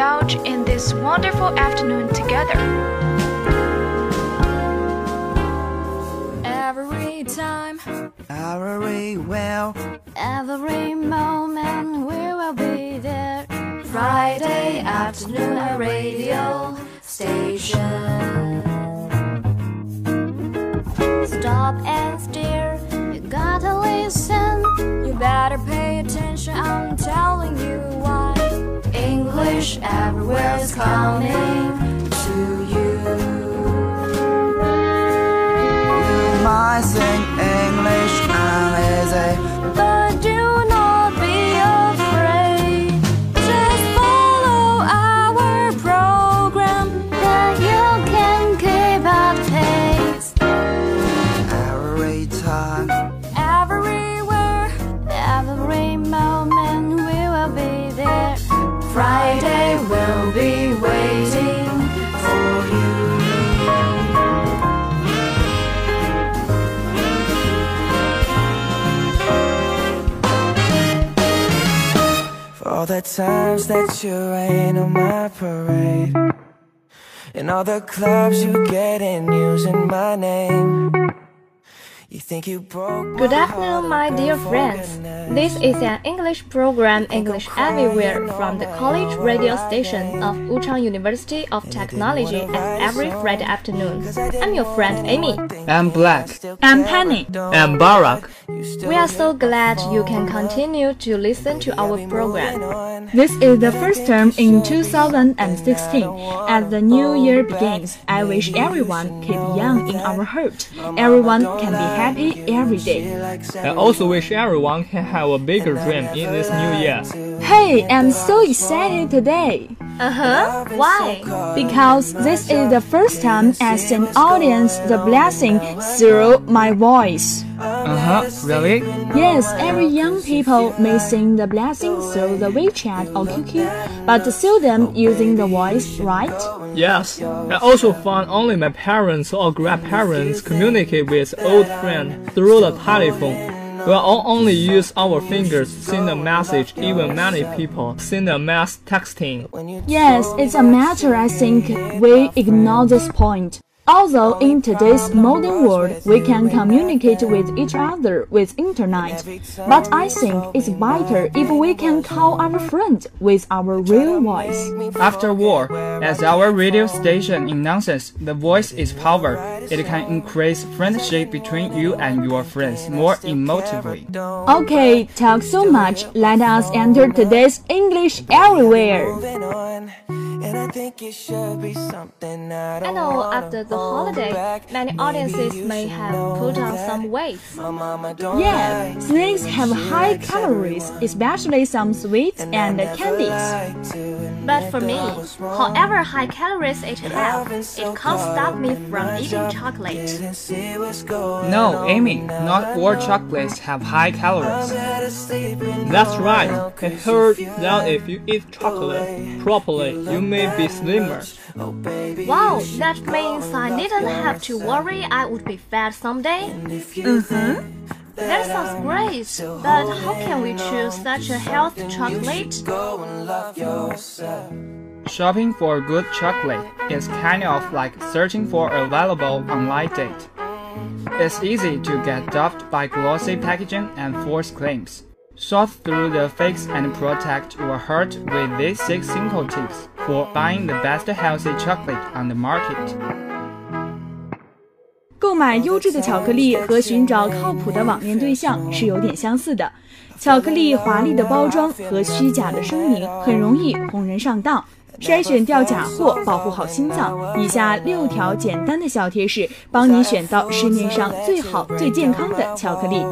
let indulge in this wonderful afternoon together. Every time, Every well, every moment, we will be there. Friday afternoon at radio station. Stop and stare, you gotta listen. You better pay attention, I'm telling you why. English everywhere is coming to you. my sing English and easy. But the times that you rain on my parade. And all the clubs you get in using my name. Good afternoon, my dear friends. This is an English program, English Everywhere, from the college radio station of Wuchang University of Technology, and every Friday afternoon. I'm your friend Amy. I'm Black. I'm Penny. I'm Barack. We are so glad you can continue to listen to our program. This is the first term in 2016. As the new year begins, I wish everyone keep young in our heart. Everyone can be happy every day. I also wish everyone can have a bigger dream in this new year. Hey, I'm so excited today Uh huh. Why? because this is the first time I send audience the blessing through my voice. Uh huh. Really? Yes, every young people may sing the blessing through the WeChat or QQ, but seldom using the voice, right? Yes. I also found only my parents or grandparents communicate with old friends through the telephone. We all only use our fingers send a message. Even many people send a mass texting. Yes, it's a matter I think we ignore this point. Although in today's modern world we can communicate with each other with internet, but I think it's better if we can call our friend with our real voice. After war, as our radio station announces, the voice is power. It can increase friendship between you and your friends more emotively. Okay, talk so much. Let us enter today's English everywhere. Moving on. And I mm-hmm. think it should be something I I don't know after the holiday, back. many Maybe audiences may have put on some weight. My mama don't Yeah, like snacks have high calories, especially some sweets and candies. But for me, however high calories it have, it can't stop me from eating chocolate. No, Amy, not all chocolates have high calories. That's right. I heard that if you eat chocolate properly, you may be slimmer. Wow, that means I didn't have to worry I would be fat someday. Mm-hmm. That sounds great, but how can we choose such a healthy chocolate? Shopping for a good chocolate is kind of like searching for a valuable online date. It's easy to get duped by glossy packaging and false claims. Sort through the fakes and protect your heart with these six simple tips for buying the best healthy chocolate on the market. 购买优质的巧克力和寻找靠谱的网恋对象是有点相似的。巧克力华丽的包装和虚假的声明很容易哄人上当。筛选掉假货，保护好心脏。以下六条简单的小贴士，帮你选到市面上最好、最健康的巧克力。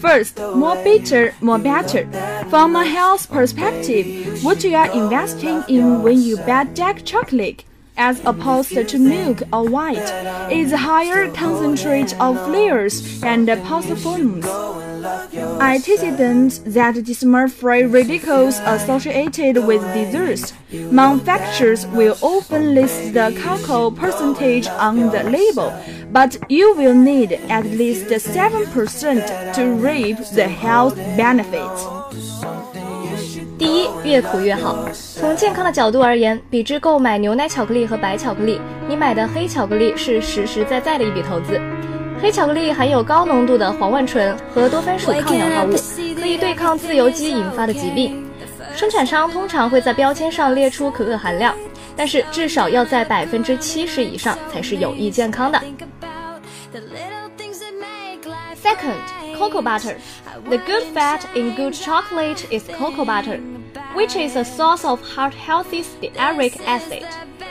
First, more bitter, more better. From a health perspective, what you are investing in when you buy dark chocolate, as opposed to milk or white, is a higher concentrate of flavors and polyphenols. Antecedents that dismurfree radicals associated with desserts. Manufacturers will often list the cocoa percentage on the label, but you will need at least seven percent to reap the health benefits. 第一，越苦越好。从健康的角度而言，比之购买牛奶巧克力和白巧克力，你买的黑巧克力是实实在在的一笔投资。黑巧克力含有高浓度的黄烷醇和多酚属抗氧化物，可以对抗自由基引发的疾病。生产商通常会在标签上列出可可含量，但是至少要在百分之七十以上才是有益健康的。Second, cocoa butter. The good fat in good chocolate is cocoa butter, which is a source of heart-healthy stearic acid,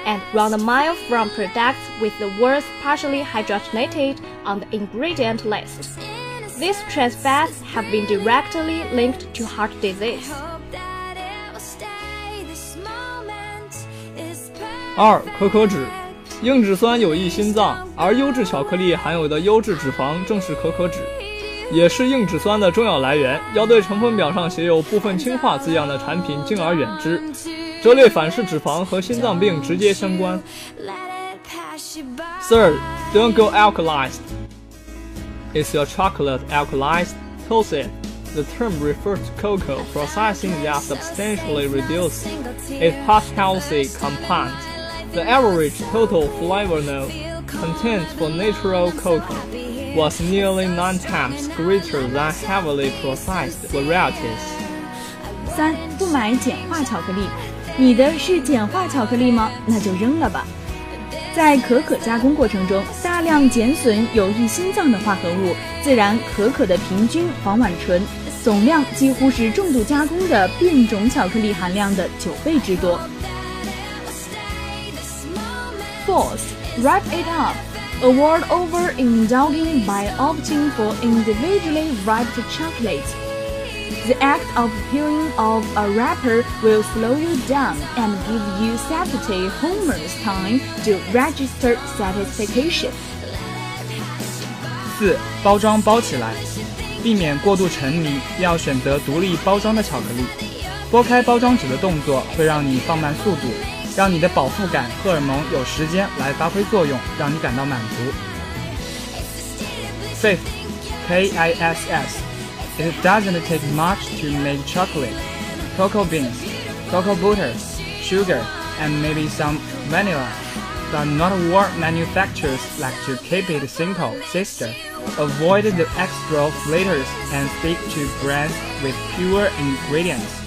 and run a mile from products with the words partially hydrogenated on the ingredient list. These trans fats have been directly linked to heart disease. 二、可可脂，硬脂酸有益心脏，而优质巧克力含有的优质脂肪正是可可脂，也是硬脂酸的重要来源。要对成分表上写有部分氢化字样的产品敬而远之。这类反式脂肪和心脏病直接相关。Third, don't go alkalized. Is your chocolate alkalized? Toast it. The term refers to cocoa processing that substantially reduces its healthy compound. The average total flavor note content for natural cocoa was nearly nine times greater than heavily processed varieties. 三，不买简化巧克力。你的是简化巧克力吗？那就扔了吧。在可可加工过程中，大量减损有益心脏的化合物，自然可可的平均黄烷醇总量几乎是重度加工的变种巧克力含量的九倍之多。Fourth, wrap it up. Award over indulging by opting for individually wrapped chocolate. The act of peeling off a wrapper will slow you down and give you satiety hormones time to register satisfaction. 四、包装包起来，避免过度沉迷，要选择独立包装的巧克力。剥开包装纸的动作会让你放慢速度。让你的饱腹感荷尔蒙有时间来发挥作用，让你感到满足。Fifth, KISS. It doesn't take much to make chocolate. Cocoa beans, cocoa butter, sugar, and maybe some vanilla. But not all manufacturers like to keep it simple, sister. Avoid the extra flavors and stick to brands with pure ingredients.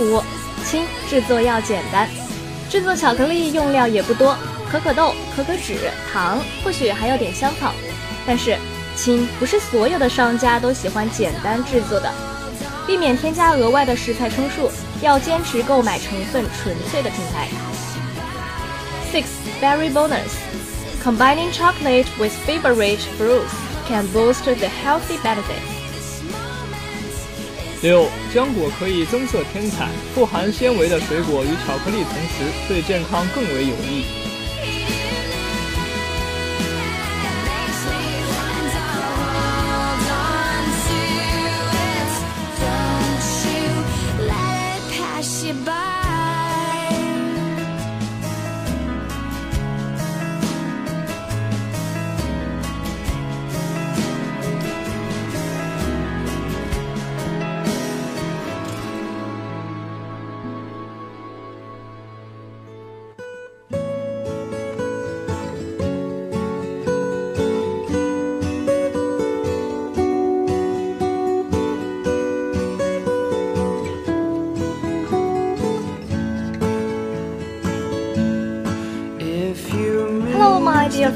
五，轻，制作要简单。制作巧克力用料也不多，可可豆、可可脂、糖，或许还有点香草。但是，轻不是所有的商家都喜欢简单制作的。避免添加额外的食材充数，要坚持购买成分纯粹的品牌。Six berry bonus. Combining chocolate with fiber-rich fruits can boost the healthy benefits. 六，浆果可以增色添彩，富含纤维的水果与巧克力同食，对健康更为有益。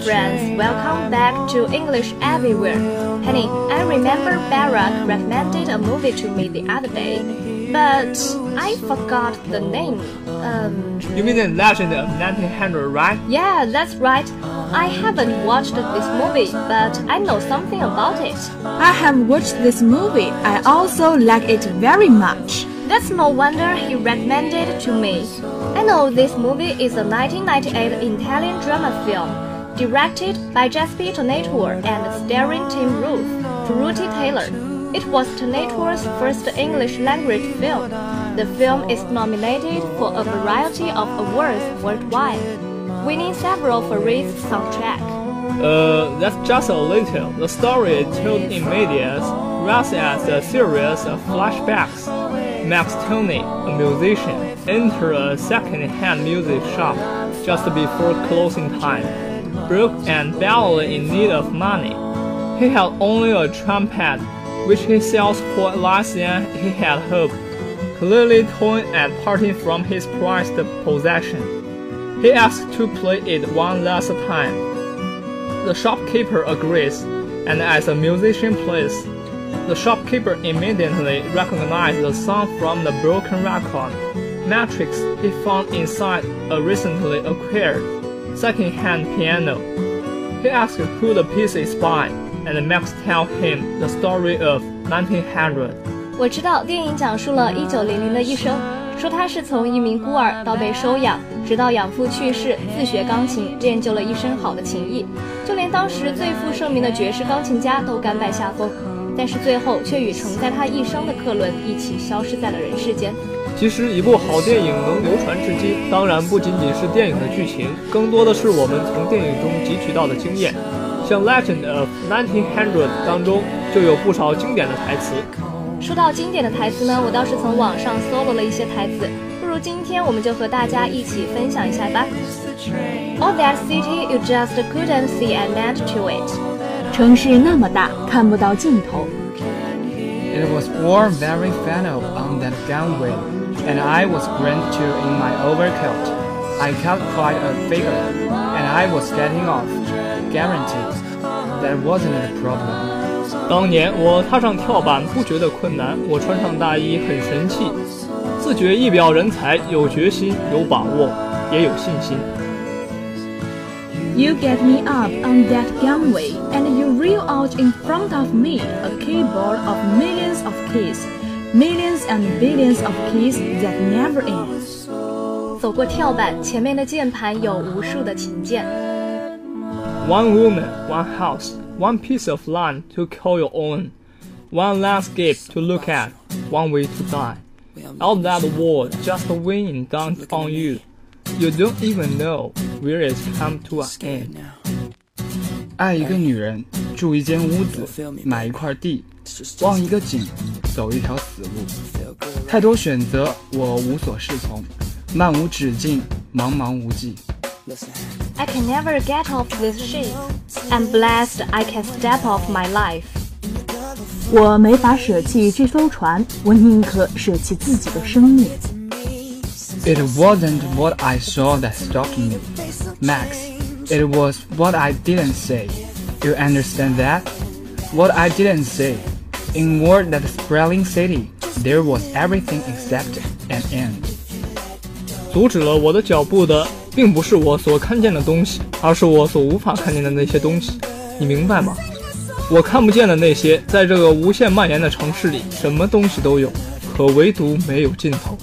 Friends, welcome back to English Everywhere. Honey, I remember Barack recommended a movie to me the other day, but I forgot the name. Um, you mean the Legend of 1900, right? Yeah, that's right. I haven't watched this movie, but I know something about it. I have watched this movie. I also like it very much. That's no wonder he recommended it to me. I know this movie is a 1998 Italian drama film directed by Giuseppe Tornatore and starring Tim Roth, Pruitt Taylor. It was Tornatore's first English language film. The film is nominated for a variety of awards worldwide, winning several for its soundtrack. Uh, that's just a little. The story told in medias res as a series of flashbacks. Max Tooney, a musician, entered a second-hand music shop just before closing time, broke and badly in need of money. He had only a trumpet, which he sells for less than he had hoped, clearly torn and parting from his prized possession. He asks to play it one last time. The shopkeeper agrees, and as the musician plays, the shopkeeper immediately recognized the song from the broken record. Matrix he found inside a recently acquired second-hand piano. He asks who the piece is by, and Max tells him the story of 1900. 我知道电影讲述了一九零零的一生，说他是从一名孤儿到被收养，直到养父去世，自学钢琴，练就了一身好的琴艺，就连当时最负盛名的爵士钢琴家都甘拜下风。但是最后却与承载他一生的客轮一起消失在了人世间。其实，一部好电影能流传至今，当然不仅仅是电影的剧情，更多的是我们从电影中汲取到的经验。像《Legend of 1900》当中就有不少经典的台词。说到经典的台词呢，我倒是从网上搜罗了一些台词，不如今天我们就和大家一起分享一下吧。All that city you just couldn't see an end to it. 城市那么大，看不到尽头。It was warm very final on that gangway, and I was grand too in my overcoat. I cut quite a figure, and I was getting off, guaranteed. That wasn't a problem. 当年我踏上跳板不觉得困难，我穿上大衣很神气，自觉一表人才，有决心，有把握，也有信心。You get me up on that gangway and you reel out in front of me a keyboard of millions of keys, millions and billions of keys that never end. 走过跳板，前面的键盘有无数的琴键。One woman, one house, one piece of land to call your own, one landscape to look at, one way to die. All that world just weighing down on you. You don't even know where it's come to an end. 爱一个女人，住一间屋子，买一块地， 望一个景，走一条死路。太多选择，我无所适从，漫无止境，茫茫无际。I can never get off this ship. I'm blessed I can step off my life. 我没法舍弃这艘船，我宁可舍弃自己的生命。It wasn't what I saw that stopped me, Max. It was what I didn't say. You understand that? What I didn't say. In word that sprawling city, there was everything except an end. 阻止了我的脚步的，并不是我所看见的东西，而是我所无法看见的那些东西。你明白吗？我看不见的那些，在这个无限蔓延的城市里，什么东西都有，可唯独没有尽头。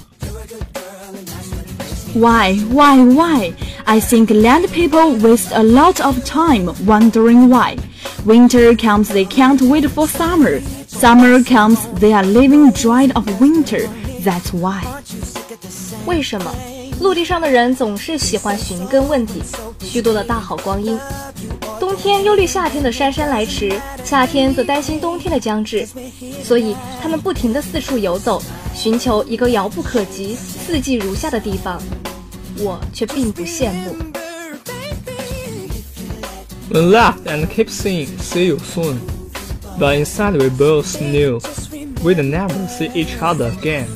Why, why, why? I think land people waste a lot of time wondering why. Winter comes, they can't wait for summer. Summer comes, they are living dried of winter. That's why. 为什么陆地上的人总是喜欢寻根问底？虚度了大好光阴。冬天忧虑夏天的姗姗来迟，夏天则担心冬天的将至，所以他们不停地四处游走，寻求一个遥不可及、四季如夏的地方。我却并不羡慕。We laughed and kept saying, "See you soon," but inside we both knew we'd never see each other again.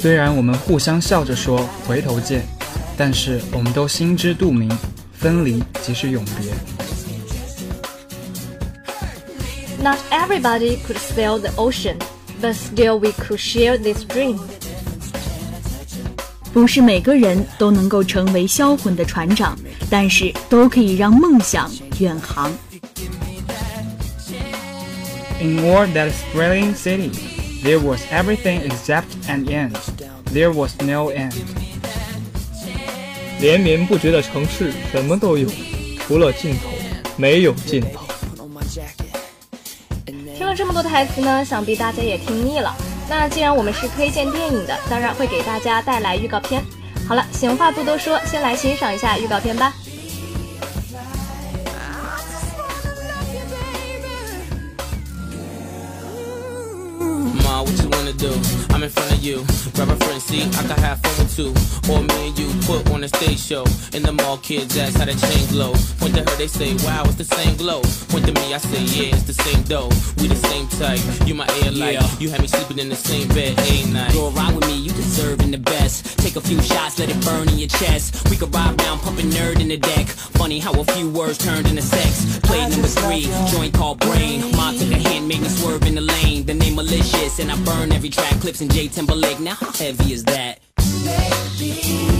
虽然我们互相笑着说回头见，但是我们都心知肚明，分离即是永别。Not everybody could sail the ocean, but still we could share this dream. 不是每个人都能够成为销魂的船长，但是都可以让梦想远航。 In war that sprawling city, there was everything except an end. There was no end. 连绵不绝的城市，什么都有，除了尽头，没有尽头。听了这么多台词呢，想必大家也听腻了。那既然我们是推荐电影的，当然会给大家带来预告片。好了，闲话不多说，先来欣赏一下预告片吧。Do. I'm in front of you. Grab a friend, see, I can have fun with two. Or me and you put on a stage show. In the mall, kids ask how the chain glow. Point to her, they say, wow, it's the same glow. Point to me, I say, yeah, it's the same dough. We the same type. You my air light. Yeah. You had me sleeping in the same bed a night. Go ride with me, you deserving the best. Take a few shots, let it burn in your chest. We could ride down, pumping nerd in the deck. Funny how a few words turned into sex. Play number three, joint called brain. Mom took a hand, made me swerve in the lane. The name malicious, and I burn every track. Clips in J Timberlake. Now how heavy is that? Can't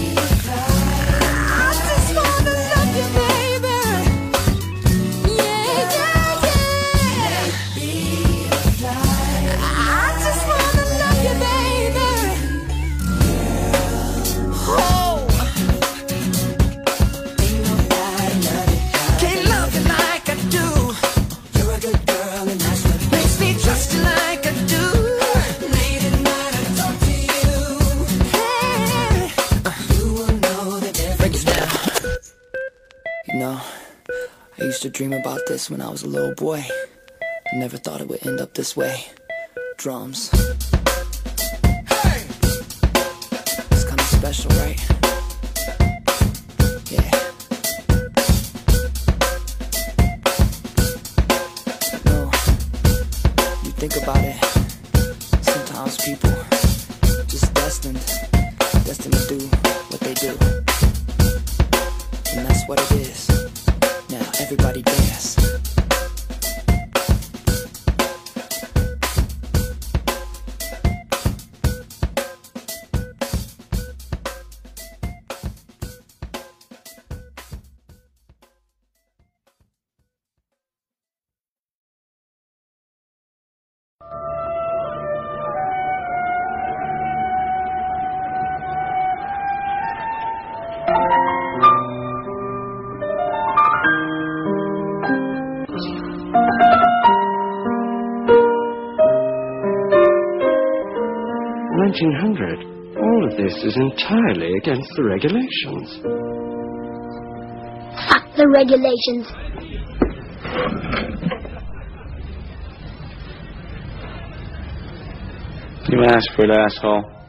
to dream about this when I was a little boy. Never thought it would end up this way. Drums. Hey! It's kind of special, right? Yeah. No, you think about it. Sometimes people just destined, destined to do is entirely against the regulations. Fuck the regulations. You asked for it, asshole.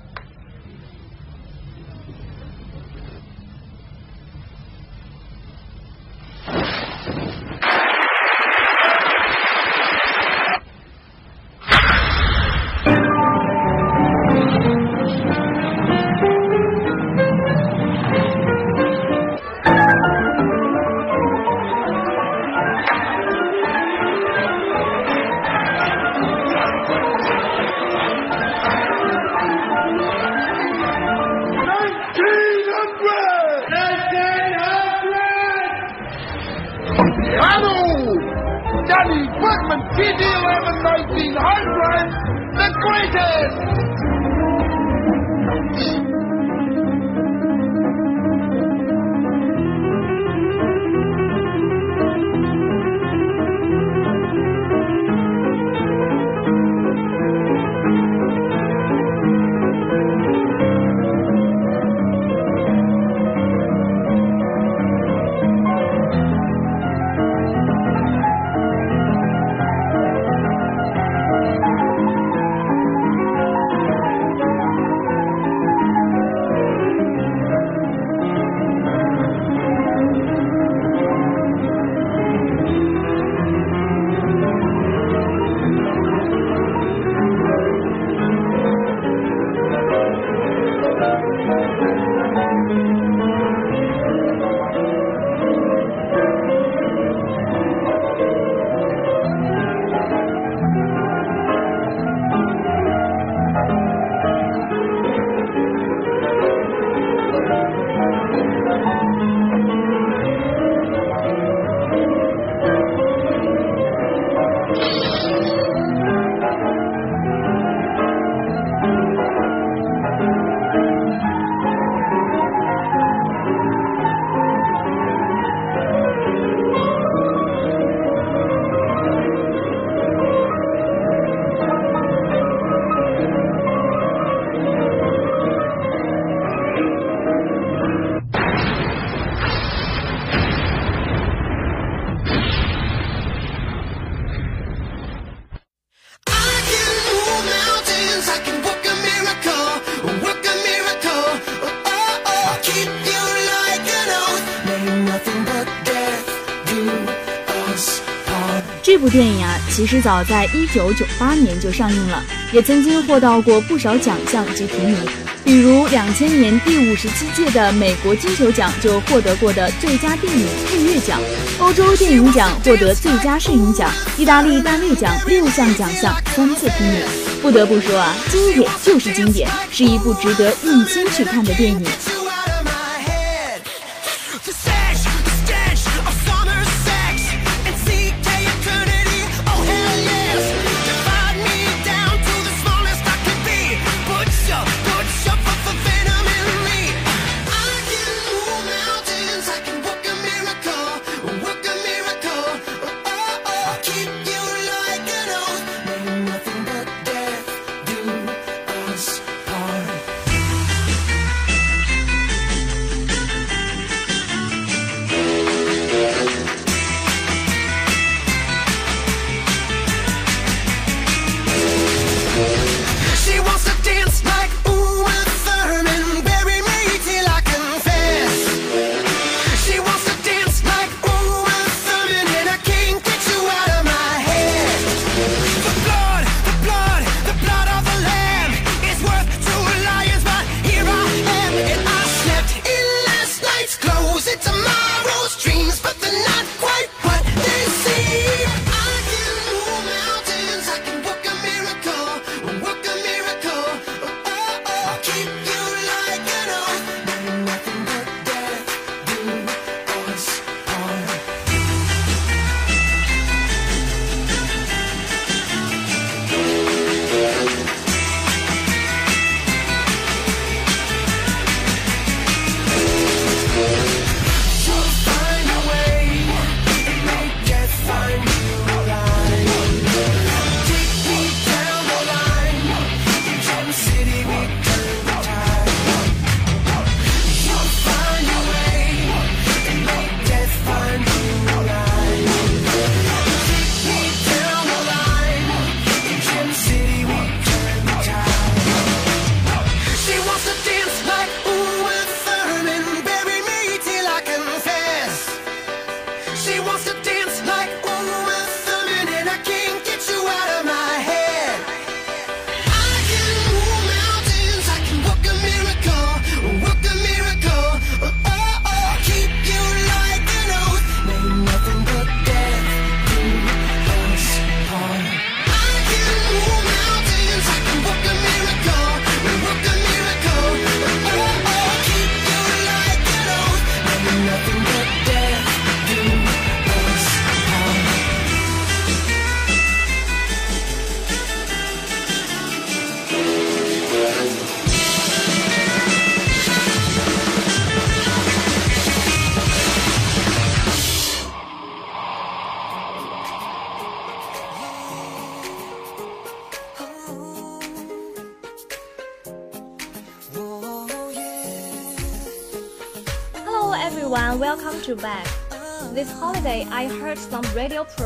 这部电影啊其实早在一九九八年就上映了也曾经获到过不少奖项及提名。比如两千年第五十七届的美国金球奖就获得过的最佳电影配乐奖欧洲电影奖获得最佳摄影奖意大利大卫奖六项奖项三次提名。不得不说啊经典就是经典是一部值得用心去看的电影。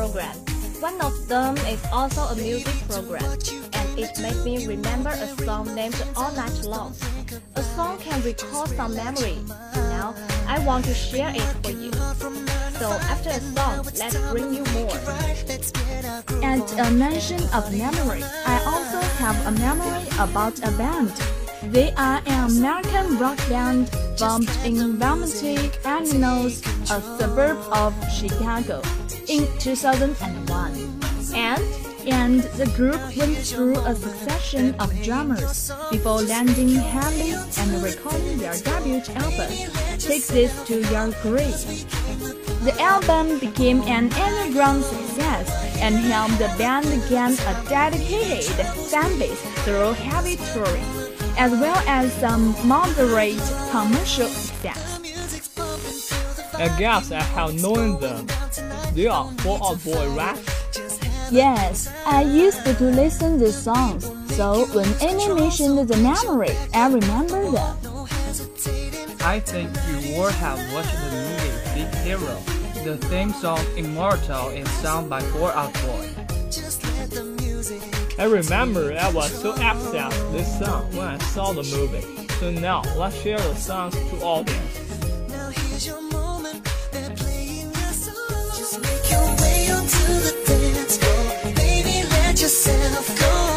Program. One of them is also a music program, and it made me remember a song named All Night Long. A song can recall some memory. Now, I want to share it for you. So after a song, let's bring you more. And a mention of memory, I also have a memory about a band. They are an American rock band formed in Vermonte, Illinois, a suburb of Chicago, in 2001. And and the group went through a succession of drummers before landing heavily and recording their debut album, Take This to Your Grave. The album became an underground success and helped the band gain a dedicated fan base through heavy touring, as well as some moderate commercial success. I guess I have known them. They are Fall Out Boy, right? Yes, I used to listen to songs, so when Amy mentioned the memory, I remember them. I think you all have watched the movie Big Hero. The theme song Immortal is sung by Fall Out Boy. I remember I was so upset with this song when I saw the movie. So now let's share the songs to audience. yourself go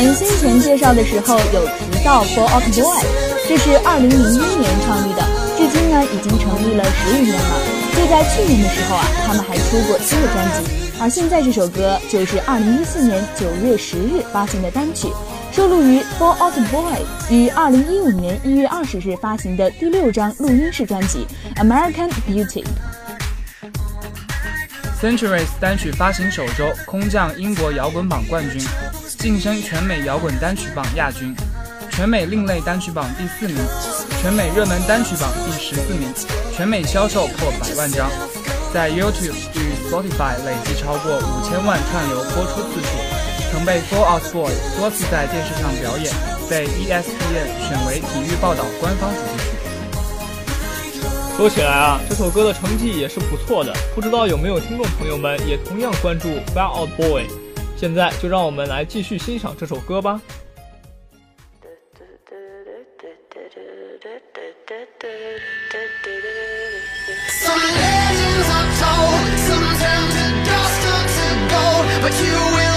我们先前介绍的时候有提到 Fall Out Boy，这是2001年创立的，至今呢已经成立了十五年了。就在去年的时候啊，他们还出过新的专辑，而现在这首歌就是2014年9月10日发行的单曲，收录于 Fall Out Boy 于2015年1月20日发行的第六张录音室专辑《American Beauty》。Centuries 单曲发行首周空降英国摇滚榜冠军，晋升全美摇滚单曲榜亚军，全美另类单曲榜第四名，全美热门单曲榜第十四名，全美销售破百万张，在 YouTube 与 Spotify 累计超过五千万串流播出次数，曾被 Fall Out Boy 多次在电视上表演，被 ESPN 选为体育报道官方主题曲。说起来啊，这首歌的成绩也是不错的，不知道有没有听众朋友们也同样关注 Fall Out Boy。现在就让我们来继续欣赏这首歌吧。Some legends are told, some turn to dust or to gold, but you will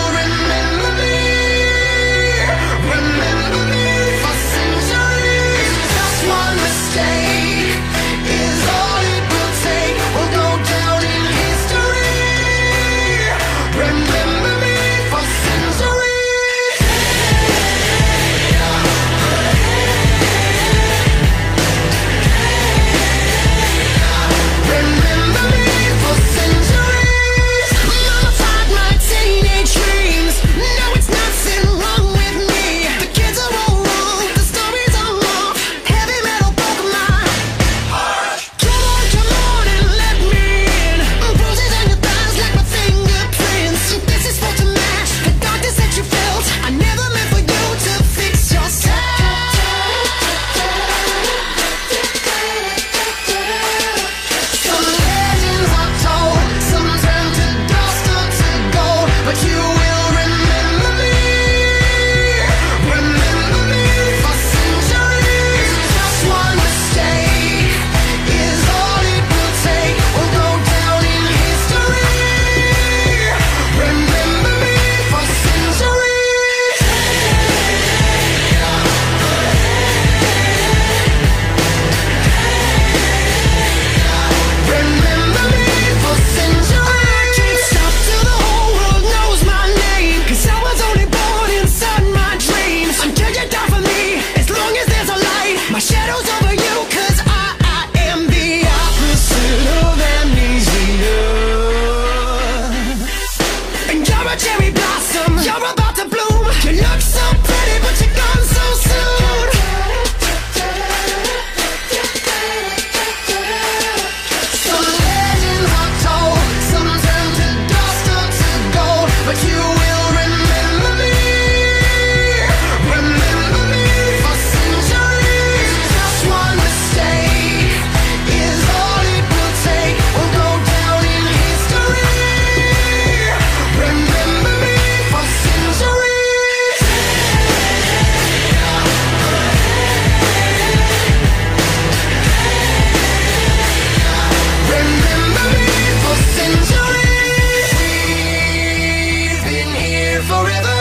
forever.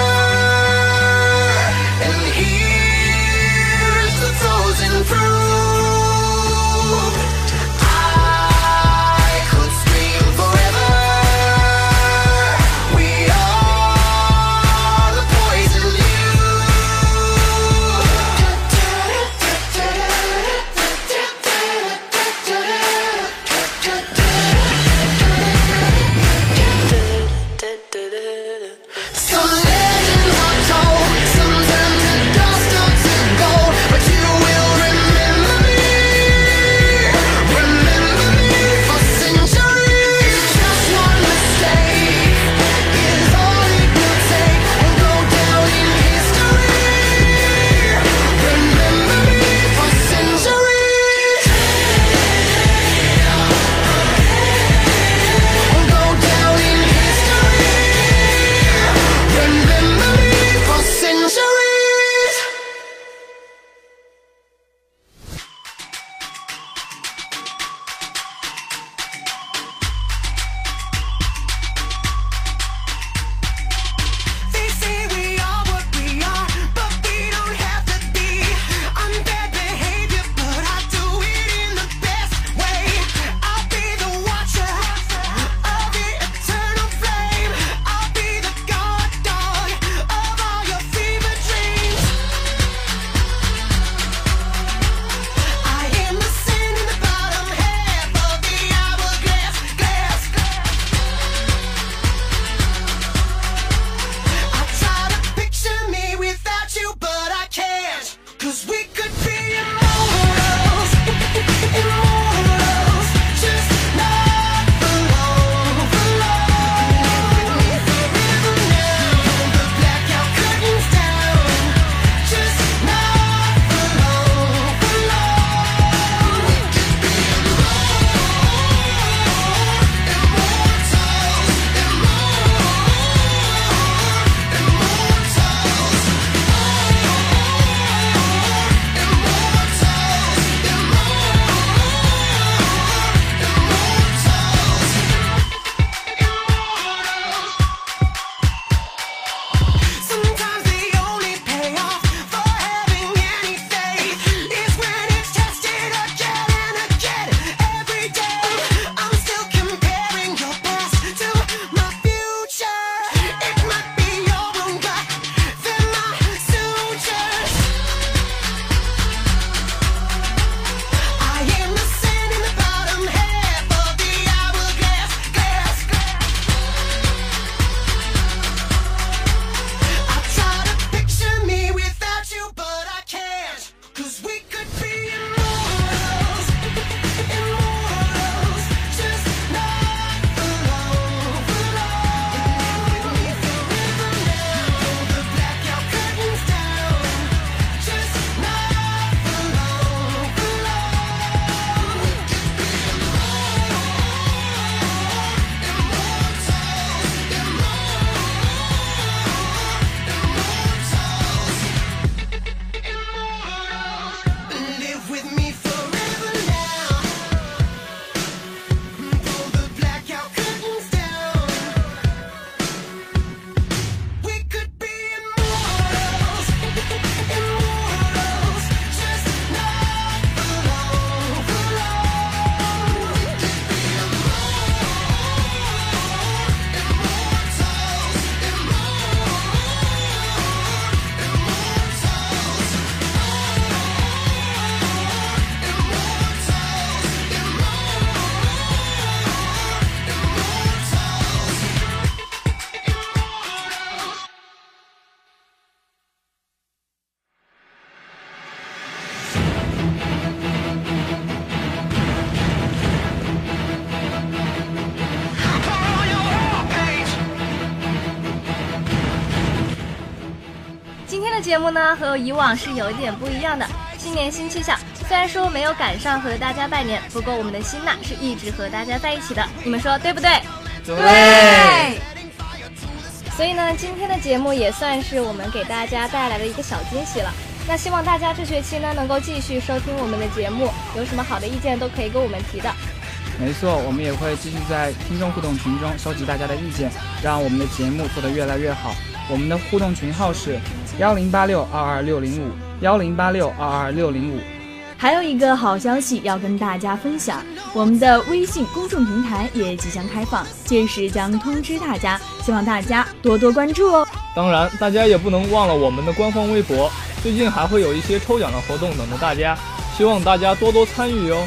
目呢和以往是有一点不一样的，新年新气象。虽然说没有赶上和大家拜年，不过我们的心呐是一直和大家在一起的，你们说对不对？对。所以呢，今天的节目也算是我们给大家带来的一个小惊喜了。那希望大家这学期呢能够继续收听我们的节目，有什么好的意见都可以跟我们提的。没错，我们也会继续在听众互动群中收集大家的意见，让我们的节目做得越来越好。我们的互动群号是幺零八六二二六零五幺零八六二二六零五。还有一个好消息要跟大家分享，我们的微信公众平台也即将开放，届时将通知大家，希望大家多多关注哦。当然，大家也不能忘了我们的官方微博，最近还会有一些抽奖的活动等着大家，希望大家多多参与哟。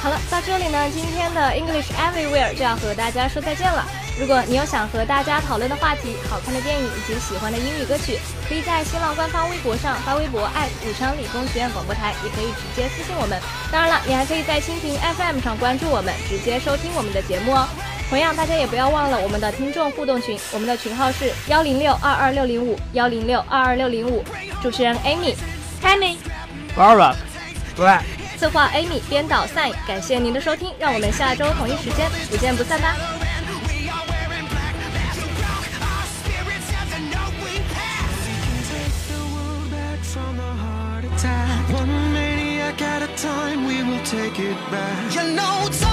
好了，到这里呢，今天的 English Everywhere 就要和大家说再见了。如果你有想和大家讨论的话题、好看的电影以及喜欢的英语歌曲，可以在新浪官方微博上发微博武昌理工学院广播台，也可以直接私信我们。当然了，你还可以在蜻蜓 FM 上关注我们，直接收听我们的节目哦。同样，大家也不要忘了我们的听众互动群，我们的群号是幺零六二二六零五幺零六二二六零五。主持人对。策划 Amy，编导 Sign，感谢您的收听，让我们下周同一时间不见不散吧。Take it back. You know,